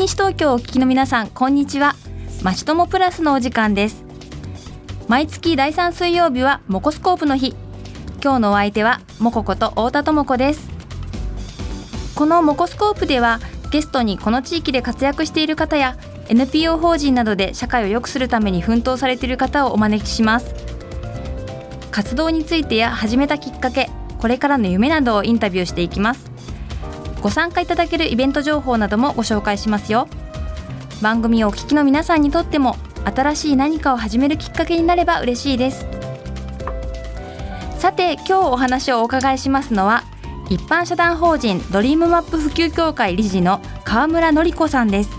西東京をお聞きの皆さんこんにちは。まちともプラスのお時間です。毎月第3水曜日はモコスコープの日。今日のお相手はモコこと太田智子です。このモコスコープではゲストにこの地域で活躍している方や NPO 法人などで社会を良くするために奮闘されている方をお招きします。活動についてや始めたきっかけこれからの夢などをインタビューしていきます。ご参加いただけるイベント情報などもご紹介しますよ。番組をお聞きの皆さんにとっても新しい何かを始めるきっかけになれば嬉しいです。さて今日お話をお伺いしますのは一般社団法人ドリームマップ普及協会理事の川村典子さんです。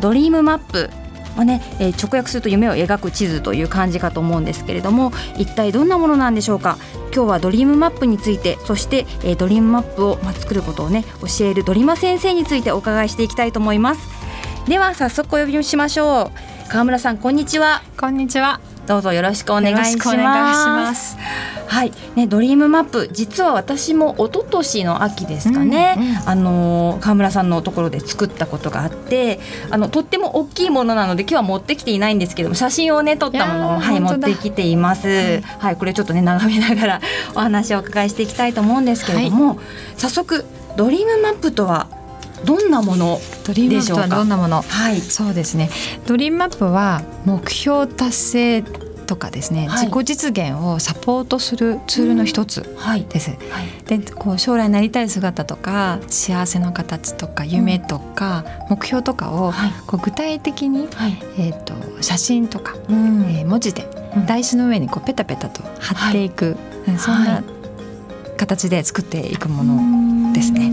ドリームマップはね、えー、直訳すると夢を描く地図という感じかと思うんですけれども一体どんなものなんでしょうか？今日はドリームマップについてそして、えー、ドリームマップを、まあ、作ることをね教えるドリマ先生についてお伺いしていきたいと思います。では早速お呼びしましょう。川村さんこんにちは。こんにちは。どうぞよろしくお願いしますはい、ね、ドリームマップ、実は私も一昨年の秋ですかね。うんうん、あの川村さんのところで作ったことがあって、あのとっても大きいものなので、今日は持ってきていないんですけども、写真をね、撮ったものを、はい、持ってきています。はい、はい、これちょっとね、眺めながら、お話をお伺いしていきたいと思うんですけれども。はい、早速、ドリームマップとはどんなものドリームマップはどんなもの？はい、そうですね。ドリームマップは目標達成とかですね、はい、自己実現をサポートするツールの一つです。うん。はい、でこう将来なりたい姿とか幸せの形とか夢とか目標とかを、こう具体的に、えーと、写真とか、うん、えー、文字で台紙の上にこうペタペタと貼っていく、そんな形で作っていくものですね。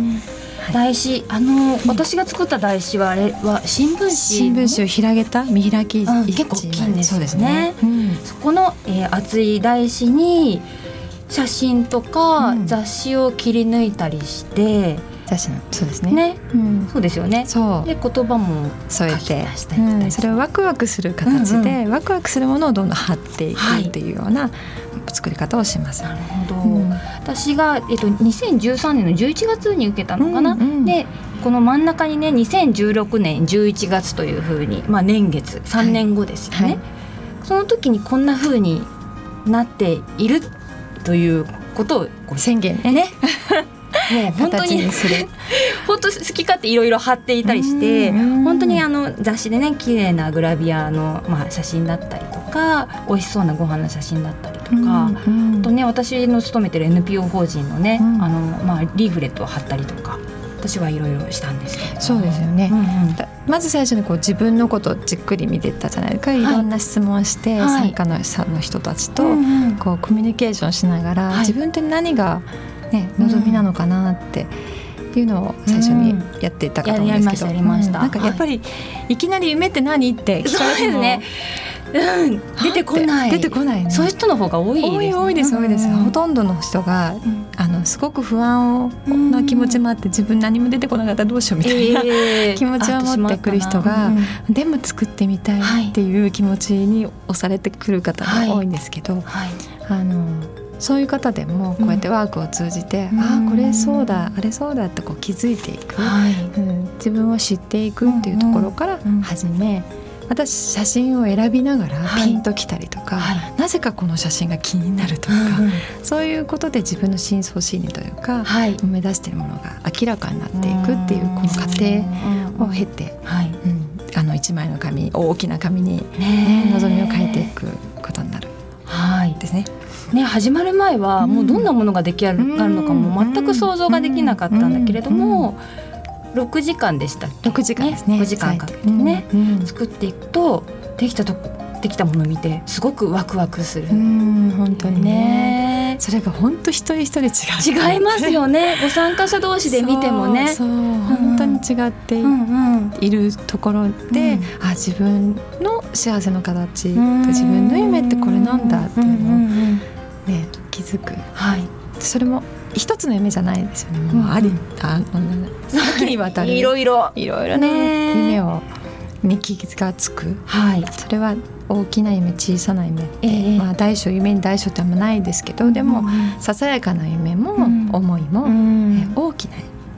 台紙あの、私が作った台紙はあれは新聞紙新聞紙を広げた？見開き、結構大きいんですね。そね、うん、そこの、えー、厚い台紙に写真とか雑誌を切り抜いたりして。雑誌のそうですね。ね、うん、そうですよね。そう。で言葉も添えて、うん、それをワクワクする形で、うんうん、ワクワクするものをどんどん貼っていくっていうような作り方をします。なるほど。うん、私がえっと2013年の11月に受けたのかな？うんうん、でこの真ん中にね2016年11月というふうにまあ年月3年後ですよね。はいはい、その時にこんなふうになっているということを宣言ね。ねもう 本当に本当好き勝手いろいろ貼っていたりして本当にあの雑誌でね綺麗なグラビアの、まあ、写真だったりとか美味しそうなご飯の写真だったりとか、とね私の勤めてる NPO 法人のね、あのまあ、リーフレットを貼ったりとか。私はいろいろしたんですけど。そうですよね、うんうん、まず最初にこう自分のことをじっくり見てたじゃないですか、はい、いろんな質問をして、はい、参加のの人たちとこうコミュニケーションしながら、はい、自分って何がね、望みなのかなっていうのを最初にやっていたかと思うんですけど、うん、なんかやっぱり、い、きなり夢って何？って聞かれるね。うん、出てこない。出てこない、ね、そういう人の方が多いです、ね、多いです多いです、ほとんどの人が、うん、あのすごく不安をな気持ちもあって自分何も出てこなかったらどうしようみたいな、えー、気持ちを持ってくる人が、うん、でも作ってみたいっていう気持ちに押されてくる方が多いんですけど、はいはい、あのそういう方でもこうやってワークを通じて、うん、ああこれそうだあれそうだってこう気づいていく、はい。うん、自分を知っていくっていうところから始め、私写真を選びながらピンときたりとか、はい、なぜかこの写真が気になるとか、うん、そういうことで自分の深層心理というか、はい、目指しているものが明らかになっていくっていうこの過程を経て、はい。うん、あの一枚の紙大きな紙に、ね、望みを変えていくことになる、はい、ですね。ね、始まる前はもうどんなものが出来上がるのかも全く想像ができなかったんだけれども、6時間でしたっけ？6時間ですね。6時間かけてね、作っていくとできたとできたものを見てすごくワクワクする。本当にね。それが本当一人一人違う。違いますよね。ご参加者同士で見てもね。そう本当に違っているところで、あ自分の幸せの形と自分の夢ってこれなんだっていうのをね。気づく、はい、それも一つの夢じゃないですよね。もうあり、あの多岐にわたる。いろいろ。いろいろね。夢をに気がつく。はい。それは大きな夢小さな夢って、えー、まあ大小夢に大小ってあんまないですけど、でも、うん、ささやかな夢も、思いも、うん、え大きな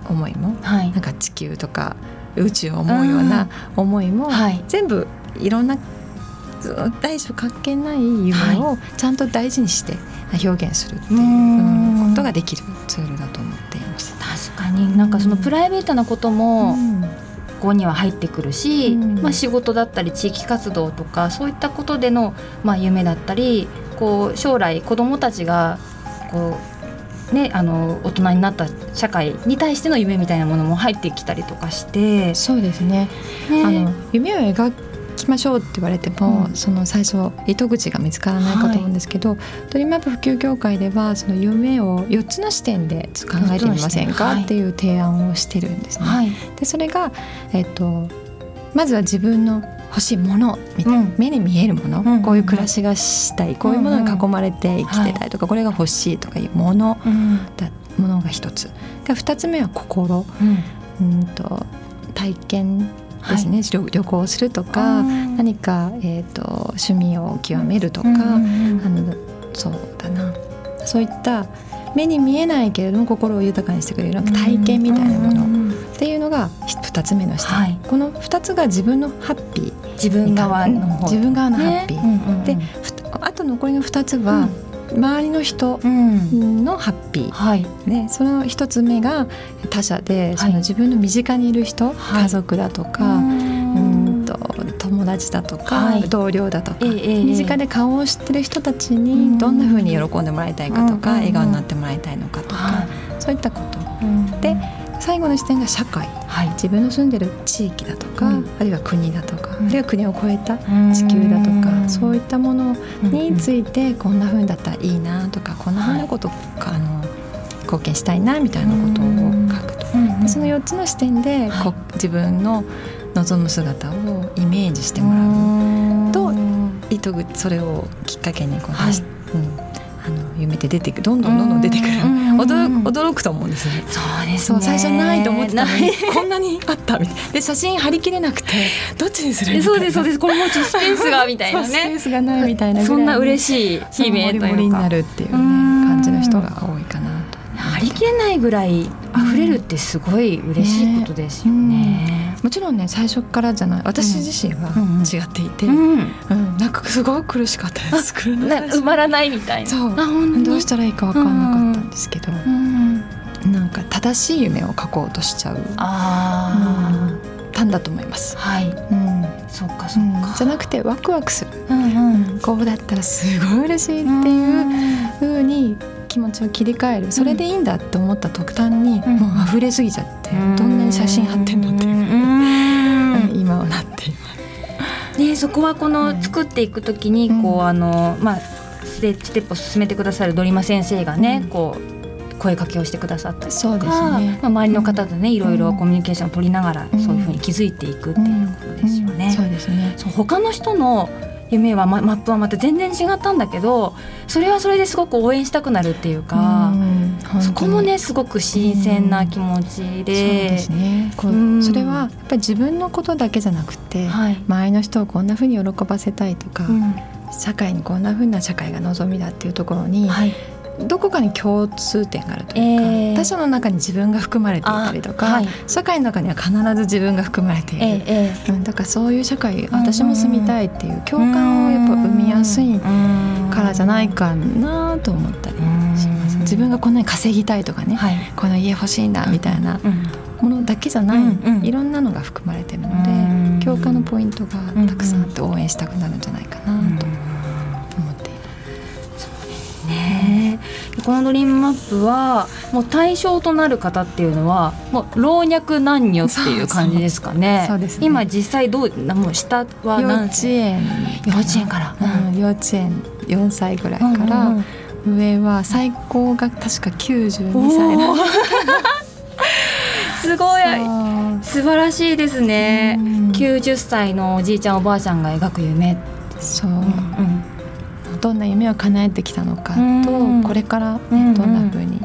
思いも、はい、なんか地球とか宇宙を思うような思いも、全部いろんな大小関係ない夢をちゃんと大事にして表現するっていうことができるツールだと思っています。確かに。なんかそのプライベートなことも、ここには入ってくるし、うん、まあ、仕事だったり地域活動とかそういったことでの、まあ、夢だったりこう将来子どもたちがこう、ね、あの大人になった社会に対しての夢みたいなものも入ってきたりとかして。そうですね。ね。あの夢を描きましょうって言われても、うん、その最初糸口が見つからないかと思うんですけど、はい、ドリームアップ普及協会ではその夢を4つの視点で考えてみませんか、っていう提案をしてるんですね。はい、でそれが、えっと、まずは自分の欲しいものみたいな、うん、目に見えるもの、うん、こういう暮らしがしたいこういうものに囲まれて生きてたいとか、うん、これが欲しいとかいうものだ、ものが一つ。で2つ目は心、うんと体験ですね、はい、旅行するとか何か、えーと、趣味を極めるとか、うんうんうん、あのそうだな。そういった目に見えないけれども心を豊かにしてくれる体験みたいなものっていうのが2つ目の視点、はい、この2つが自分のハッピー。自分側の自分側のハッピー、ね。うんうん、であと残りの2つは、周りの人のハッピー、はい。ね、その一つ目が他者で、その自分の身近にいる人、はい、家族だとか、うん。と友達だとか、はい、同僚だとか、えー、身近で顔を知ってる人たちにどんなふうに喜んでもらいたいかとか、笑顔になってもらいたいのかとか、そういったこと。で最後の視点が社会、はい、自分の住んでる地域だとか、うん、あるいは国だとか、うん、あるいは国を超えた地球だとか、そういったものについてこんなふうだったらいいなとか、こんなふうなことか、あの貢献したいなみたいなことを書くと、でその4つの視点でこ、自分の望む姿をイメージしてもらうと糸口それをきっかけにこう、はい。うんあの夢って出てくるどんどんどんどん出てくる、驚く驚くと思うんですね。そうですね。最初ないと思ってたのにこんなにあったみたいな。で写真貼り切れなくてどっちにするそうですそうです。これもスペースがみたいなね。スペースがないみたいなそんな嬉しい悲鳴というか。になるっていうね感じの人が多いかなと。貼り切れないぐらい溢れるってすごい嬉しいことですよね。もちろんね最初からじゃない。私自身は違っていて、うん。なんかすごい苦しかった。です埋まらないみたいな。そう。どうしたらいいか分かんなかったんですけど、なんか正しい夢を描こうとしちゃう。あ、たん。だと思います。はい、うん、そうかそうか、じゃなくてワクワクする、うんうん、こうだったらすごい嬉しいっていうふうに気持ちを切り替える。それでいいんだって思った途端に、もう溢れすぎちゃって、どんなに写真貼ってんのって。いう、そこはこの作っていくときにこう、あのまあステップを進めてくださるドリマ先生がね、こう声かけをしてくださったりとか、ね、まあ、周りの方とねいろいろコミュニケーションを取りながら、そういうふうに気づいていくっていうことですよね。そうですね。そう他の人の夢はマップはまた全然違ったんだけどそれはそれですごく応援したくなるっていうか、うそこもねすごく新鮮な気持ちで,、そね。それはやっぱり自分のことだけじゃなくて、はい、周りの人をこんなふうに喜ばせたいとか、うん、社会にこんなふうな社会が望みだっていうところに、はいどこかに共通点があるというか、えー、他者の中に自分が含まれていたりとか、はい、社会の中には必ず自分が含まれている、えー、うん、だからそういう社会私も住みたいっていう共感をやっぱ生みやすいからじゃないかなと思ったりします。自分がこんなに稼ぎたいとかね、はい、この家欲しいんだみたいなものだけじゃない、うんうん、いろんなのが含まれてるので共感のポイントがたくさんあって応援したくなるんじゃないかなと。ねこのドリームマップはもう対象となる方っていうのはもう老若男女っていう感じですかね。そうです、ね、今実際どうもう下は幼稚園幼稚園から、うん、幼稚園4歳ぐらいから、うんうん、上は最高が確か92歳なすごい。素晴らしいですね。90歳のおじいちゃんおばあちゃんが描く夢。そう、うんどんな夢を叶えてきたのかとこれから、ね、どんなふうに。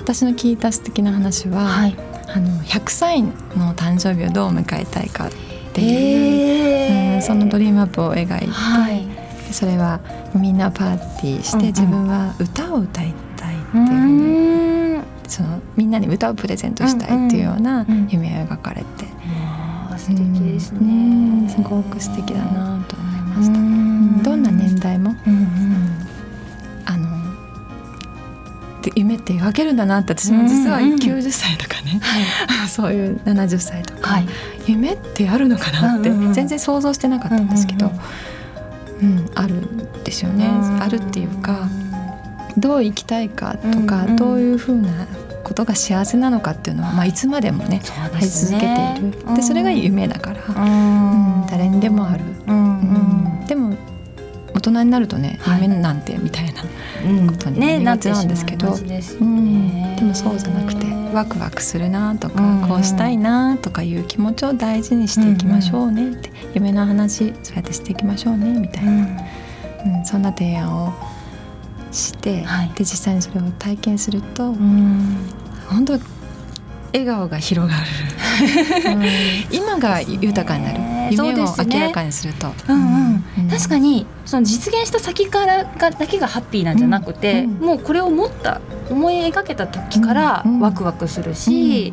私の聞いた素敵な話は、はい、あの100歳の誕生日をどう迎えたいかっていう、うん、そのドリームアップを描いて、はい、それはみんなパーティーして自分は歌を歌いたいっていうふうにそのみんなに歌をプレゼントしたいっていうような夢を描かれて。素敵ですね。すごく素敵だなと思いました。どんな年代も、うん夢って描けるんだなって私も実は90歳とかね、そういう70歳とか、はい、夢ってあるのかなって全然想像してなかったんですけど、うん、あるんですよね、あるっていうかどう生きたいかとか、どういうふうなことが幸せなのかっていうのは、まあ、いつまでもねあり続けている。でそれが夢だから、うん。誰にでもある、うん。でも大人になるとね、夢なんてみたいなことになりがちなんですけど、うん。でもそうじゃなくてワクワクするなとか、こうしたいなとかいう気持ちを大事にしていきましょうねって、夢の話そうやってしていきましょうねみたいな、うん。そんな提案をして、はい、で実際にそれを体験すると、うん、本当笑顔が広がる、うん、今が豊かになる夢を明らかにすると、ね、うんうん、確かにその実現した先からがだけがハッピーなんじゃなくて、もうこれを持った思い描けた時からワクワクするし、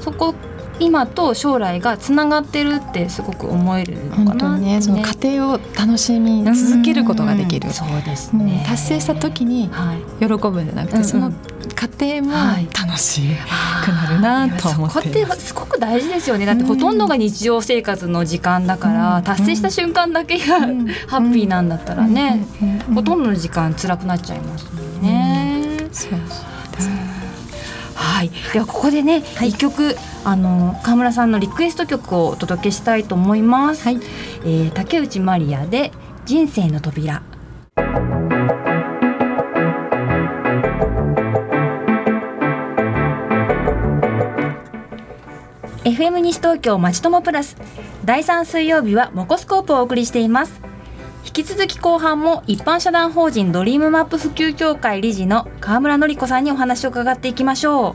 そこ今と将来がつながってるってすごく思えるのかな、ね、その過程を楽しみ続けることができる、そうですね、達成した時に喜ぶんじゃなくて、その過程も楽しくなるなと思って、そこってすごく大事ですよね。だってほとんどが日常生活の時間だから、達成した瞬間だけが、ハッピーなんだったらね、ほとんどの時間辛くなっちゃいますもんね。そうはい、ではここでね、一、曲あの川村さんのリクエスト曲をお届けしたいと思います、はい、えー、竹内まりやで人生の扉。FM 西東京まちともプラス。第3水曜日はモコスコープをお送りしています引き続き後半も一般社団法人ドリームマップ普及協会理事の川村典子さんにお話を伺っていきましょう。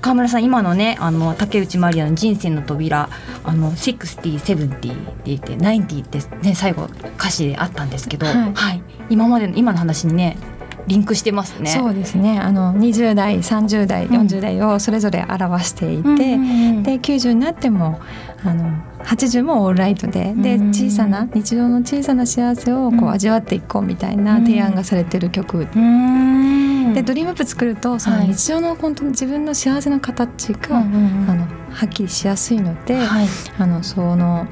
川村さん今のねあの竹内まりやの人生の扉あの60、70って言って90ってね最後歌詞であったんですけど、はい、はい、今までの今の話にねリンクしてますね。そうですね。あの20代、30代、40代をそれぞれ表していて、うん、で90になってもあの80もオールライトでで小さな日常の小さな幸せをこう味わっていこうみたいな提案がされてる曲、でドリームアップ作るとその日常の本当に自分の幸せの形が、あのはっきりしやすいので、あのその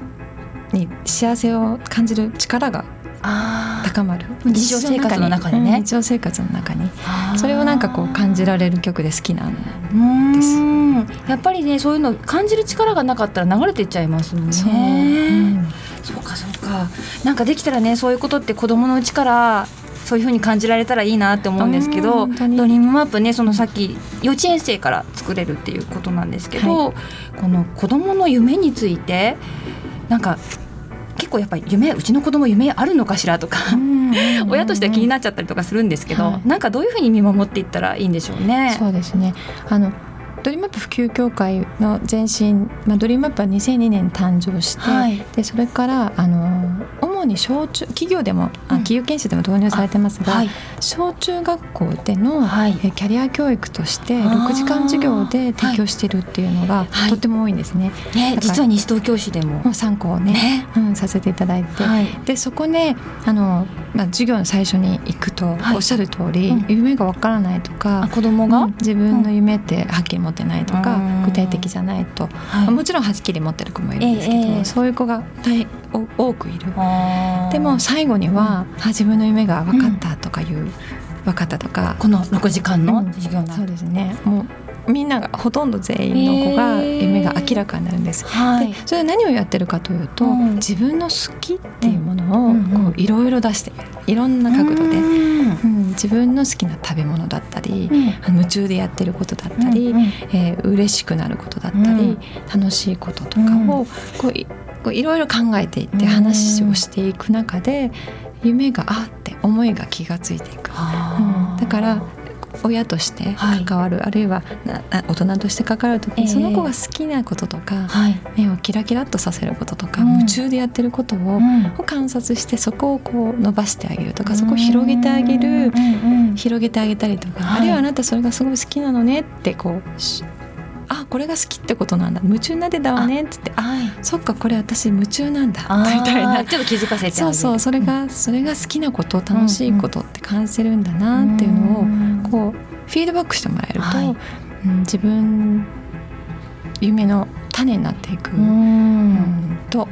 に幸せを感じる力が高まる。日常生活の中でね、日常生活の中に。それをなんかこう感じられる曲で好きなんです。やっぱりねそういうの感じる力がなかったら流れていっちゃいますもんね。そう,、うん、そうかそうか。なんかできたらねそういうことって子供のうちからそういうふうに感じられたらいいなって思うんですけどドリームマップねそのさっき幼稚園生から作れるっていうことなんですけど、はい、この子供の夢についてなんか結構やっぱり夢うちの子供夢あるのかしらとか 親としては気になっちゃったりとかするんですけど、はい、なんかどういうふうに見守っていったらいいんでしょうね。そうですね。あのドリームマップ普及協会の前身、まあ、ドリームマップは2002年誕生して、はい、でそれからあの主に小中企業でも、あ企業研修でも導入されてますが、はい、小中学校での、はい、キャリア教育として6時間授業で提供しているっていうのが、とても多いんですね。ね実は西東京市でも。参考をね、ね、うん、させていただいて、でそこであの、まあ、授業の最初に行くと、おっしゃる通り、うん、夢がわからないとか子供が、うん、自分の夢ってはっきり持ってないとか、具体的じゃないと、はい、もちろんはっきり持ってる子もいるんですけど、えー、そういう子が大多くいる。でも最後には、うん、自分の夢が分かったとかいう、うん、分かったとか。この6時間の授業、うん、そうですね。もうみんながほとんど全員の子が夢が明らかになるんです。でそれは何をやってるかというと、自分の好きっていうものをいろいろ出していろんな角度で、うん。自分の好きな食べ物だったり、夢中でやってることだったり、うんえー、嬉しくなることだったり、楽しいこととかをこうこういろいろ考えていって話をしていく中で夢があって思いが気が付いていく、うん、だから親として関わる、はい、あるいは大人として関わる時に、その子が好きなこととか、目をキラキラっとさせることとか、夢中でやってることを,、観察してそこをこう伸ばしてあげるとか、そこを広げてあげる、広げてあげたりとか、あるいはあなたそれがすごい好きなのねってこうあこれが好きってことなんだ。夢中になってたわね。っつってあ、はい、そっかこれ私夢中なんだ。みたいな。ちょっと気づかせてそうそうそれが、うん、それが好きなこと楽しいことって感じてるんだなっていうのをこうフィードバックしてもらえると、はい、うん、自分夢の種になっていく、うん、と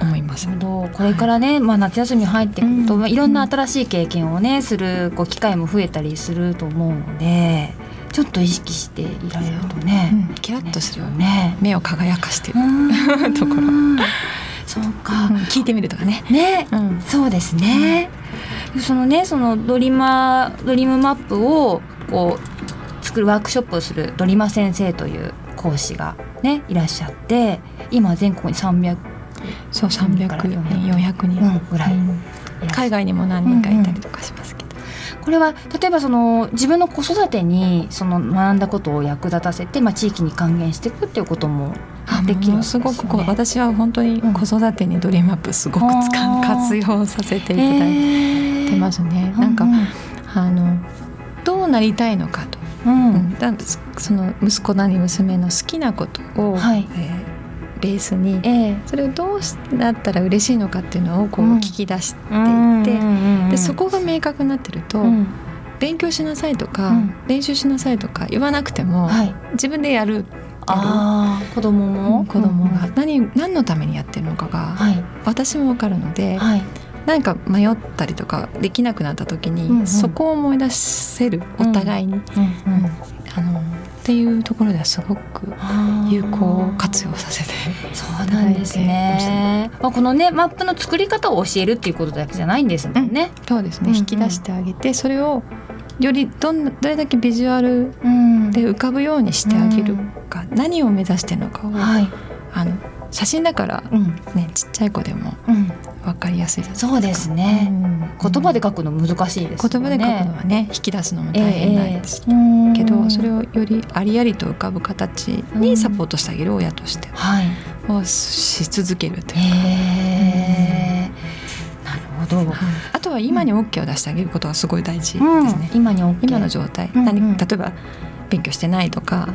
思います。これからね、はい、まあ、夏休み入ってくると、うん、いろんな新しい経験をねするこう機会も増えたりすると思うので。ちょっと意識していられるとね、うん、キラッとするよね。目を輝かしてる。ところ。そうか、聞いてみるとかね。ね、そうですね、そのねそのドリマドリームマップをこう作るワークショップをするドリマ先生という講師がねいらっしゃって今全国に300そう300人400人ぐらい、海外にも何人かいたりとかしますこれは例えばその自分の子育てにその学んだことを役立たせて、まあ、地域に還元していくっていうこともできる、ね、すごくこう私は本当に子育てにドリームアップすごく使う、活用させていただいてますね。なんか、うんうん、あのどうなりたいのかと、うん。うん、その息子なり娘の好きなことを、はい。えーベースに、えー、それをどうなったら嬉しいのかっていうのをこう聞き出していて、でそこが明確になってると、うん、勉強しなさいとか、うん、練習しなさいとか言わなくても、はい、自分でやるあ子供も、うん、子供が何何のためにやってるのかが、はい、私も分かるので、はい、何か迷ったりとかできなくなった時に、うんうん、そこを思い出せるお互いに、うんうん、っていうところではすごく有効活用させてそうなんですね。まあ、このねマップの作り方を教えるっていうことだけじゃないんですもんね。うん、そうですね、引き出してあげてそれをよりどんどれだけビジュアルで浮かぶようにしてあげるか、うん、何を目指してるのかを、はい、あの写真だからね、うん、ちっちゃい子でも分かりやすいそうですね、うん、言葉で書くの難しいです、ね、言葉で書くのはね引き出すのも大変なんですけど、えー、それをよりありありと浮かぶ形にサポートしてあげる親としてをし続けるというか。え。ー、なるほど、はい、あとは今に OK を出してあげることがすごい大事ですね。今に OK 今の状態、うんうん、例えば勉強してないとか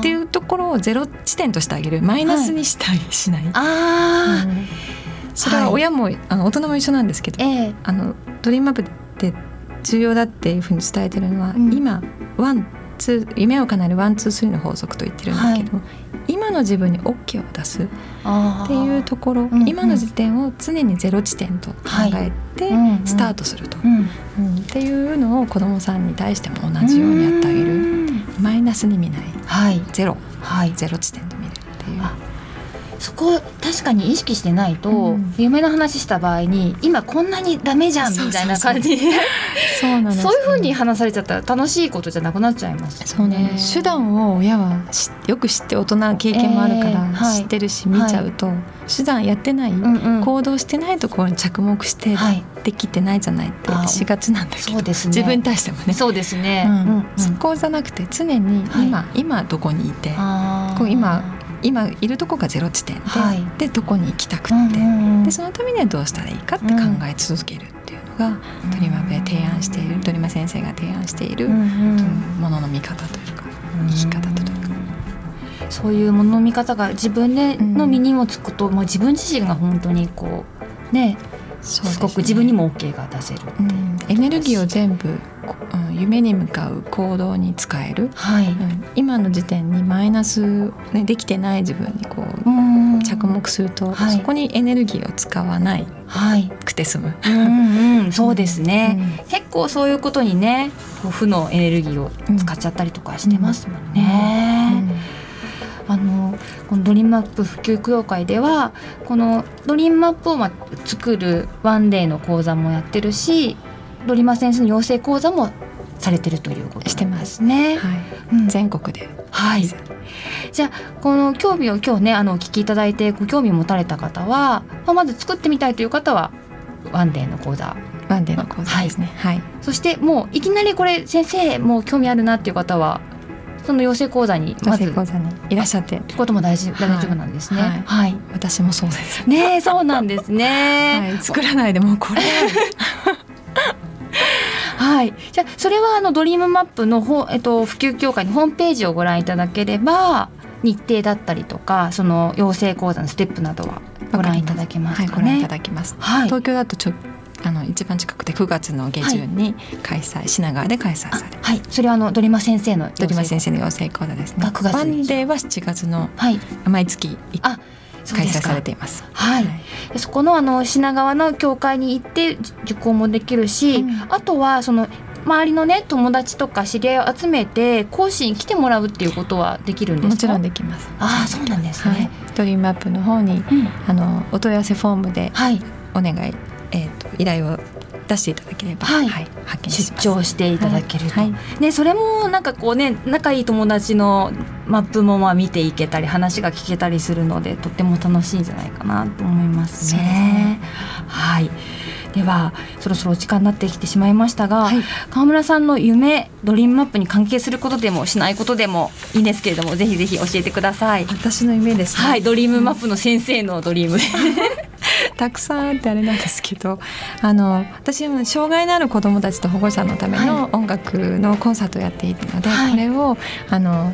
っていうところをゼロ地点としてあげる。マイナスにしたりしない。あうん、それは親も、はい、あの大人も一緒なんですけど、えー、あのドリームマップって重要だっていうふうに伝えてるのは、うん、今 one two 夢を叶える one two three の法則と言ってるんだけど、はい、今の自分に OK を出すっていうところ、うんうん、今の時点を常にゼロ地点と考えてスタートすると、うん。うん、っていうのを子どもさんに対しても同じようにやってあげるマイナスに見ない、はい、ゼロ、はい、ゼロ地点で見るっていう。そこ確かに意識してないと、うん、夢の話した場合に今こんなにダメじゃんみたいな感じで。そうなんそういうふうに話されちゃったら楽しいことじゃなくなっちゃいます、ね、そうね手段を親はよく知って大人経験もあるから知ってるし、見ちゃうと、はい、手段やってない、うんうん、行動してないところに着目して、はい、できてないじゃないってしがちなんだけどそうです、ね、自分に対してもね。そうですね、うん。うん、そこじゃなくて常に今、はい、今どこにいてこう今今いるとこがゼロ地点ではい、でどこに行きたくって、うんうん、でそのためにはどうしたらいいかって考え続けるっていうのが、うん、ドリマで提案しているドリマ先生が提案している、うんうん、ものの見方というか生き方というか。そういうものの見方が自分での身にもつくと、もう自分自身が本当にこうねすごく自分にも OK が出せる、う。ん、エネルギーを全部、うん、夢に向かう行動に使える、はい。うん、今の時点にマイナス、ね、できてない自分にこう着目すると、はい、そこにエネルギーを使わない、はい、くて済む、うんうん、そうですね、うん、結構そういうことにね負のエネルギーを使っちゃったりとかしてますもんね。あのこのドリームマップ普及協会ではこのドリームマップをま作るワンデーの講座もやってるしドリマ先生の養成講座もされてるということしてますね、はい。うん、全国で。はい。じゃあこの興味を今日ねあのお聞きいただいてご興味を持たれた方は、まあ、まず作ってみたいという方はワンデーの講座。ワンデーの講座ですね、はい、はい、そしてもういきなりこれ先生もう興味あるなっていう方はその養成講座にまず講座にいらっしゃってってことも大事、大丈夫なんですね。はい、はい、私もそうです。ね、そうなんですね。はい、作らないでもこれ。はい。じゃそれはあのドリームマップのほえっと普及協会のホームページをご覧いただければ日程だったりとかその養成講座のステップなどはご覧いただけます、ね、はい、ご覧いただきます。はい、東京だとちょあの一番近くて9月の下旬に開催、はい、品川で開催されはい。それはあのドリマ先生のドリマ先生。の養成講座ですね。9月バンデーは7月の毎月あ開催されています。はい。はい、そこのあの品川の教会に行って受講もできるし、うん、あとはその周りのね友達とか知り合いを集めて講師に来てもらうっていうことはできるんですもちろんできます。ああそうなんですね。はい、ドリームアップの方に、うん、あのお問い合わせフォームでお願いえーと、依頼を出していただければ、はい。はい、出張していただけると、はい、ね、それもなんかこうね仲いい友達のマップもまあ見ていけたり話が聞けたりするのでとっても楽しいんじゃないかなと思いますね。ね。はい。ではそろそろお時間になってきてしまいましたが、はい、川村さんの夢ドリームマップに関係することでもしないことでもいいんですけれどもぜひぜひ教えてください。私の夢ですね。はいドリームマップの先生のドリーム たくさんあってあれなんですけどあの私は障害のある子どもたちと保護者のための音楽のコンサートをやっているので、はい、これをあの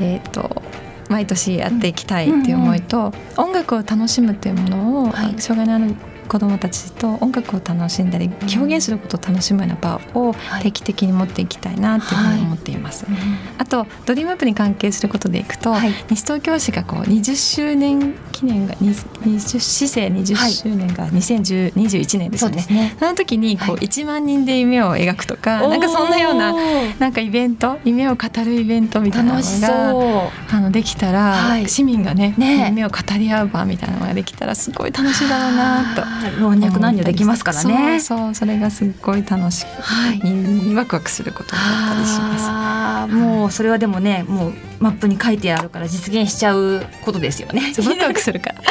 えっ、ー、と毎年やっていきたいっていう思いと、うんうんうん、音楽を楽しむっていうものを、はい、障害のある子どもたちと音楽を楽しんだり表現することを楽しむような場を定期的に持っていきたいなっていうふうに思っています。はい。はい、あとドリームアップに関係することでいくと、はい、西東京市がこう20周年記念が20市政20周年が2021年ですよね。ね。その時にこう1万人で夢を描くとか、なんかそんなようななんかイベント夢を語るイベントみたいなのがあのできたら、市民がねね。夢を語り合う場みたいなのができたらすごい楽しいだろうなと。老若男女できますからね。そうそれがすっごい楽しく、はい、ワクワクすることだったりしますもうそれはでもねもうマップに書いてあるから実現しちゃうことですよね。ワクワクするから。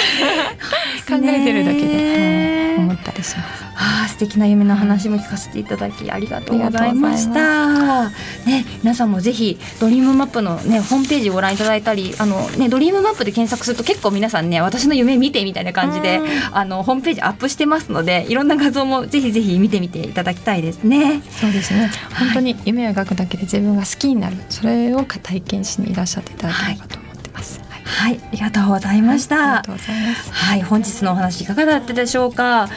考えてるだけで、思ったりしますあ素敵な夢の話も聞かせていただきありがとうございました。ね、皆さんもぜひドリームマップのねホームページご覧いただいたり、あのねドリームマップで検索すると結構皆さんね私の夢見てみたいな感じで、あのホームページアップしてますので、いろんな画像もぜひぜひ見てみていただきたいですね。そうですね。本当に夢を描くだけで自分が好きになる、それを体験しにいらっしゃっていただければとはい、ありがとうございました。ありがとうござい。はい、本日のお話いかがだったでしょうか。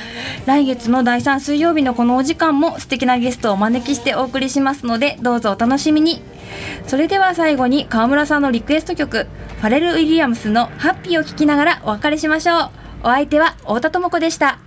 来月の第3水曜日のこのお時間も素敵なゲストをお招きしてお送りしますので、どうぞお楽しみに。それでは最後に川村さんのリクエスト曲、ファレル・ウィリアムスのハッピーを聴きながらお別れしましょう。お相手は太田智子でした。